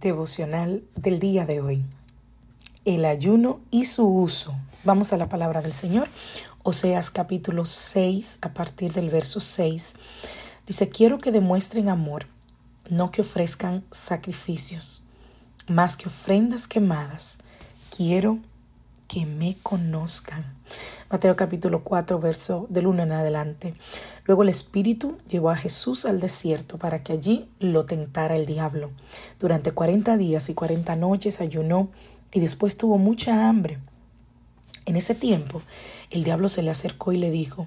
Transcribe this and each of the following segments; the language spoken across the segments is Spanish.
Devocional del día de hoy. El ayuno y su uso. Vamos a la palabra del Señor. Oseas capítulo 6, a partir del verso 6. Dice, quiero que demuestren amor, no que ofrezcan sacrificios, más que ofrendas quemadas. Quiero que me conozcan. Mateo capítulo 4, verso del 1 en adelante. Luego el Espíritu llevó a Jesús al desierto para que allí lo tentara el diablo. Durante 40 días y 40 noches ayunó y después tuvo mucha hambre. En ese tiempo, el diablo se le acercó y le dijo,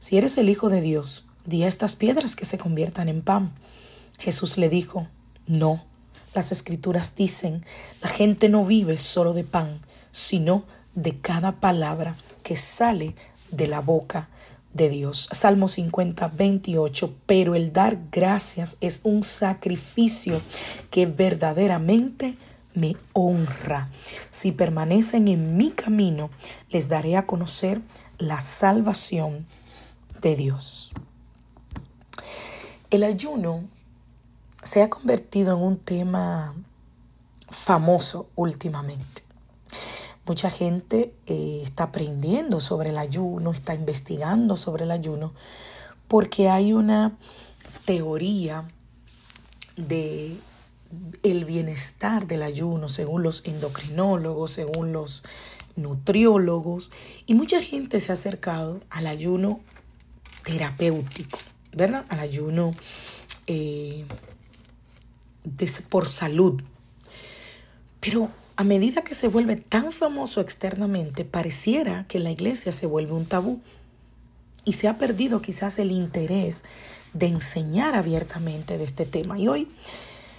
Si eres el Hijo de Dios, di a estas piedras que se conviertan en pan. Jesús le dijo, No, las escrituras dicen, la gente no vive solo de pan, sino de cada palabra que sale de la boca de Dios. Salmo 50, 28. Pero el dar gracias es un sacrificio que verdaderamente me honra. Si permanecen en mi camino, les daré a conocer la salvación de Dios. El ayuno se ha convertido en un tema famoso últimamente. Mucha gente eh, está aprendiendo sobre el ayuno, está investigando sobre el ayuno, porque hay una teoría de el bienestar del ayuno según los endocrinólogos, según los nutriólogos, y mucha gente se ha acercado al ayuno terapéutico, ¿verdad? Al ayuno eh, por salud. Pero a medida que se vuelve tan famoso externamente, pareciera que la iglesia se vuelve un tabú y se ha perdido quizás el interés de enseñar abiertamente de este tema. Y hoy,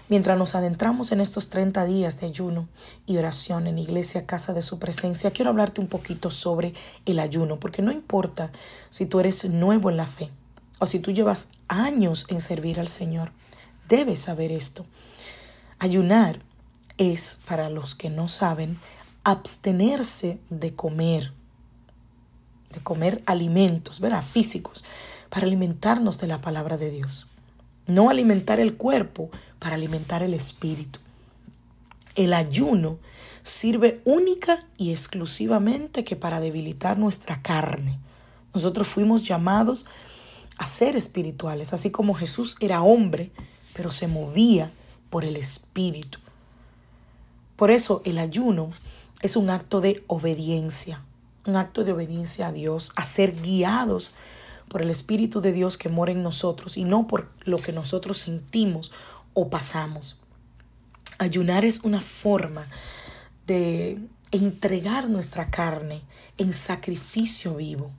mientras nos adentramos en estos 30 días de ayuno y oración en Iglesia Casa de Su Presencia, quiero hablarte un poquito sobre el ayuno, porque no importa si tú eres nuevo en la fe o si tú llevas años en servir al Señor, debes saber esto. Ayunar es, para los que no saben, abstenerse de comer, de comer alimentos, ¿verdad? Físicos, para alimentarnos de la palabra de Dios. No alimentar el cuerpo para alimentar el espíritu. El ayuno sirve única y exclusivamente que para debilitar nuestra carne. Nosotros fuimos llamados a ser espirituales, así como Jesús era hombre, pero se movía por el espíritu. Por eso el ayuno es un acto de obediencia, un acto de obediencia a Dios, a ser guiados por el Espíritu de Dios que mora en nosotros y no por lo que nosotros sentimos o pasamos. Ayunar es una forma de entregar nuestra carne en sacrificio vivo.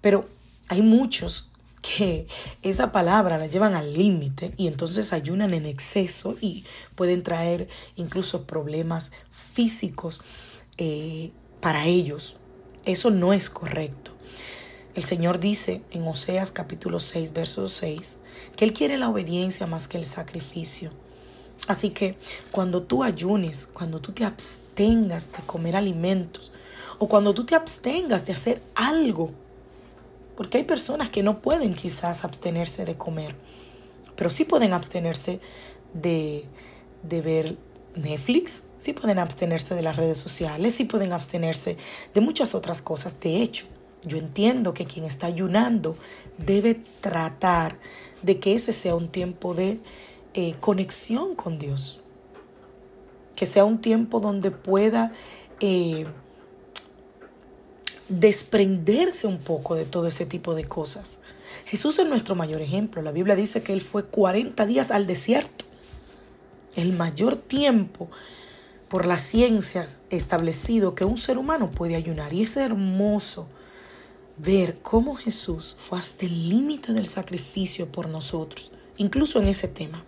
Pero hay muchos que esa palabra la llevan al límite y entonces ayunan en exceso y pueden traer incluso problemas físicos eh, para ellos. Eso no es correcto. El Señor dice en Oseas capítulo 6, verso 6, que Él quiere la obediencia más que el sacrificio. Así que cuando tú ayunes, cuando tú te abstengas de comer alimentos, o cuando tú te abstengas de hacer algo porque hay personas que no pueden quizás abstenerse de comer, pero sí pueden abstenerse de, de ver Netflix, sí pueden abstenerse de las redes sociales, sí pueden abstenerse de muchas otras cosas. De hecho, yo entiendo que quien está ayunando debe tratar de que ese sea un tiempo de eh, conexión con Dios, que sea un tiempo donde pueda eh, desprenderse un poco de todo ese tipo de cosas. Jesús es nuestro mayor ejemplo. La Biblia dice que Él fue 40 días al desierto, el mayor tiempo por las ciencias establecido que un ser humano puede ayunar. Y es hermoso ver cómo Jesús fue hasta el límite del sacrificio por nosotros, incluso en ese tema.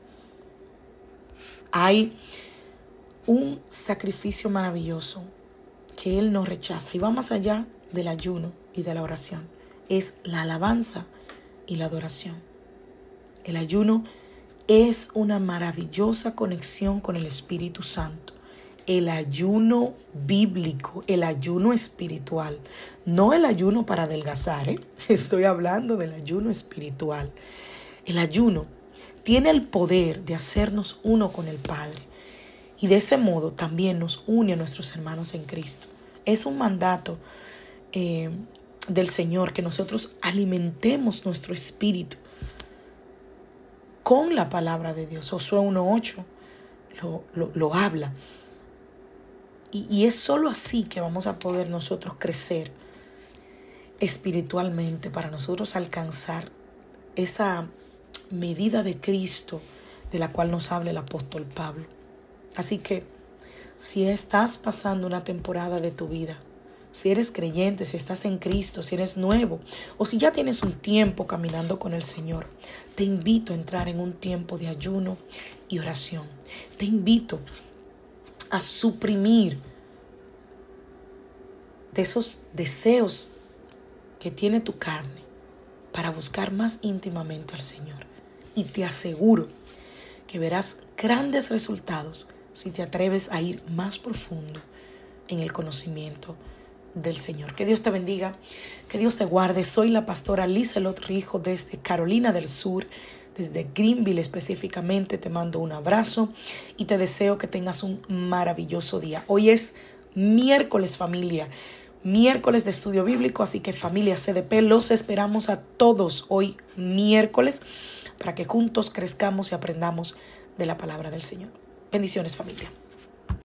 Hay un sacrificio maravilloso que Él no rechaza y va más allá del ayuno y de la oración. Es la alabanza y la adoración. El ayuno es una maravillosa conexión con el Espíritu Santo. El ayuno bíblico, el ayuno espiritual, no el ayuno para adelgazar, ¿eh? estoy hablando del ayuno espiritual. El ayuno tiene el poder de hacernos uno con el Padre y de ese modo también nos une a nuestros hermanos en Cristo. Es un mandato eh, del Señor que nosotros alimentemos nuestro espíritu con la palabra de Dios. Josué 1.8 lo, lo, lo, habla. Y, y es sólo así que vamos a poder nosotros crecer espiritualmente para nosotros alcanzar esa medida de Cristo de la cual nos habla el apóstol Pablo. Así que si estás pasando una temporada de tu vida, si eres creyente, si estás en Cristo, si eres nuevo o si ya tienes un tiempo caminando con el Señor, te invito a entrar en un tiempo de ayuno y oración. Te invito a suprimir de esos deseos que tiene tu carne para buscar más íntimamente al Señor. Y te aseguro que verás grandes resultados si te atreves a ir más profundo en el conocimiento del Señor. Que Dios te bendiga, que Dios te guarde. Soy la pastora Lizelot Rijo desde Carolina del Sur, desde Greenville específicamente. Te mando un abrazo y te deseo que tengas un maravilloso día. Hoy es miércoles familia, miércoles de estudio bíblico, así que familia CDP, los esperamos a todos hoy miércoles para que juntos crezcamos y aprendamos de la palabra del Señor. Bendiciones familia.